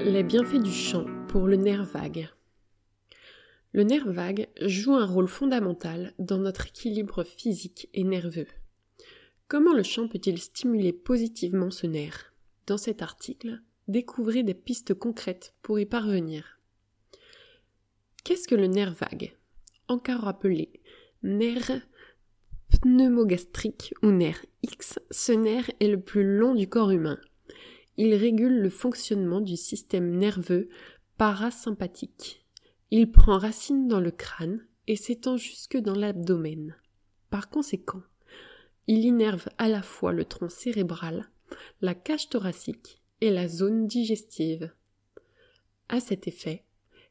Les bienfaits du chant pour le nerf vague. Le nerf vague joue un rôle fondamental dans notre équilibre physique et nerveux. Comment le chant peut-il stimuler positivement ce nerf? Dans cet article, découvrez des pistes concrètes pour y parvenir. Qu'est-ce que le nerf vague? Encore appelé nerf pneumogastrique ou nerf X, ce nerf est le plus long du corps humain. Il régule le fonctionnement du système nerveux parasympathique. Il prend racine dans le crâne et s'étend jusque dans l'abdomen. Par conséquent, il innerve à la fois le tronc cérébral, la cage thoracique et la zone digestive. À cet effet,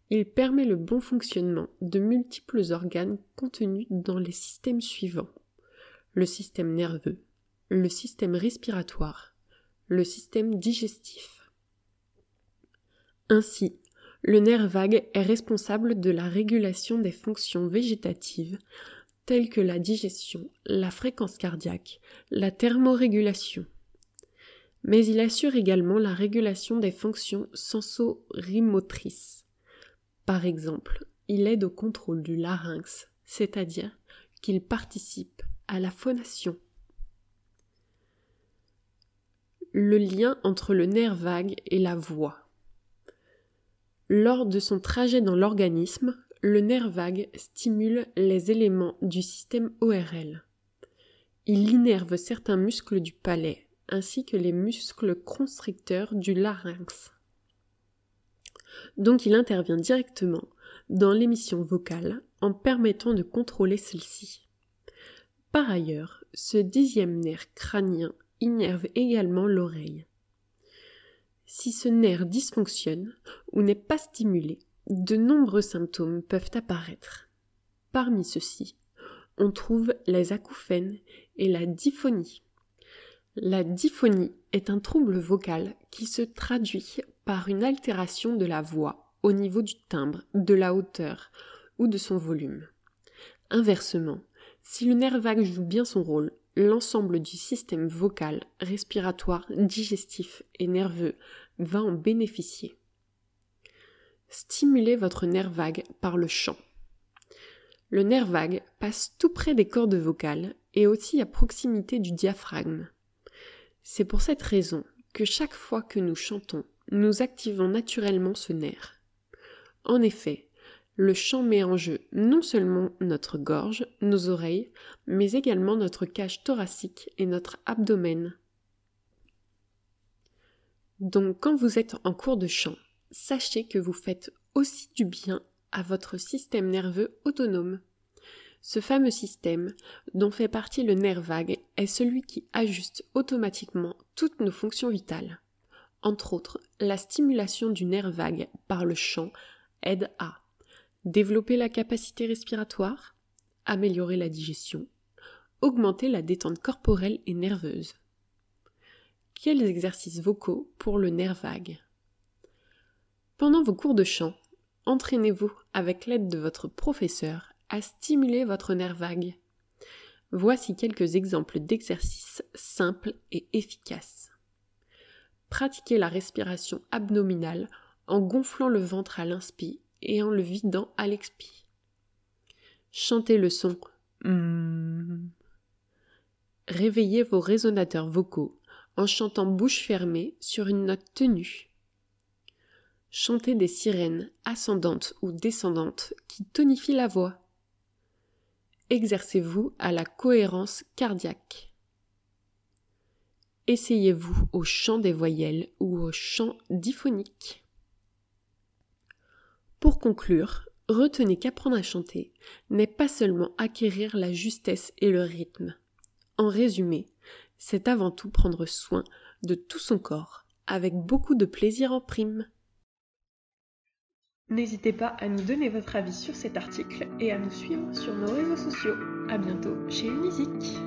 il permet le bon fonctionnement de multiples organes contenus dans les systèmes suivants le système nerveux, le système respiratoire, le système digestif. Ainsi, le nerf vague est responsable de la régulation des fonctions végétatives telles que la digestion, la fréquence cardiaque, la thermorégulation. Mais il assure également la régulation des fonctions sensorimotrices. Par exemple, il aide au contrôle du larynx, c'est-à-dire qu'il participe à la phonation le lien entre le nerf vague et la voix. Lors de son trajet dans l'organisme, le nerf vague stimule les éléments du système ORL. Il innerve certains muscles du palais, ainsi que les muscles constricteurs du larynx. Donc il intervient directement dans l'émission vocale en permettant de contrôler celle-ci. Par ailleurs, ce dixième nerf crânien innerve également l'oreille. Si ce nerf dysfonctionne ou n'est pas stimulé, de nombreux symptômes peuvent apparaître. Parmi ceux-ci, on trouve les acouphènes et la diphonie. La diphonie est un trouble vocal qui se traduit par une altération de la voix au niveau du timbre, de la hauteur ou de son volume. Inversement, si le nerf vague joue bien son rôle, l'ensemble du système vocal, respiratoire, digestif et nerveux va en bénéficier. Stimulez votre nerf vague par le chant. Le nerf vague passe tout près des cordes vocales et aussi à proximité du diaphragme. C'est pour cette raison que chaque fois que nous chantons, nous activons naturellement ce nerf. En effet, le chant met en jeu non seulement notre gorge, nos oreilles, mais également notre cage thoracique et notre abdomen. Donc quand vous êtes en cours de chant, sachez que vous faites aussi du bien à votre système nerveux autonome. Ce fameux système, dont fait partie le nerf vague, est celui qui ajuste automatiquement toutes nos fonctions vitales. Entre autres, la stimulation du nerf vague par le chant aide à développer la capacité respiratoire, améliorer la digestion, augmenter la détente corporelle et nerveuse. Quels exercices vocaux pour le nerf vague? Pendant vos cours de chant, entraînez-vous avec l'aide de votre professeur à stimuler votre nerf vague. Voici quelques exemples d'exercices simples et efficaces. Pratiquez la respiration abdominale en gonflant le ventre à l'inspire et en le vidant à l'expi. Chantez le son. Hmm. Réveillez vos résonateurs vocaux en chantant bouche fermée sur une note tenue. Chantez des sirènes ascendantes ou descendantes qui tonifient la voix. Exercez-vous à la cohérence cardiaque. Essayez-vous au chant des voyelles ou au chant diphonique. Pour conclure, retenez qu'apprendre à chanter n'est pas seulement acquérir la justesse et le rythme. En résumé, c'est avant tout prendre soin de tout son corps, avec beaucoup de plaisir en prime. N'hésitez pas à nous donner votre avis sur cet article et à nous suivre sur nos réseaux sociaux. À bientôt chez Unisic.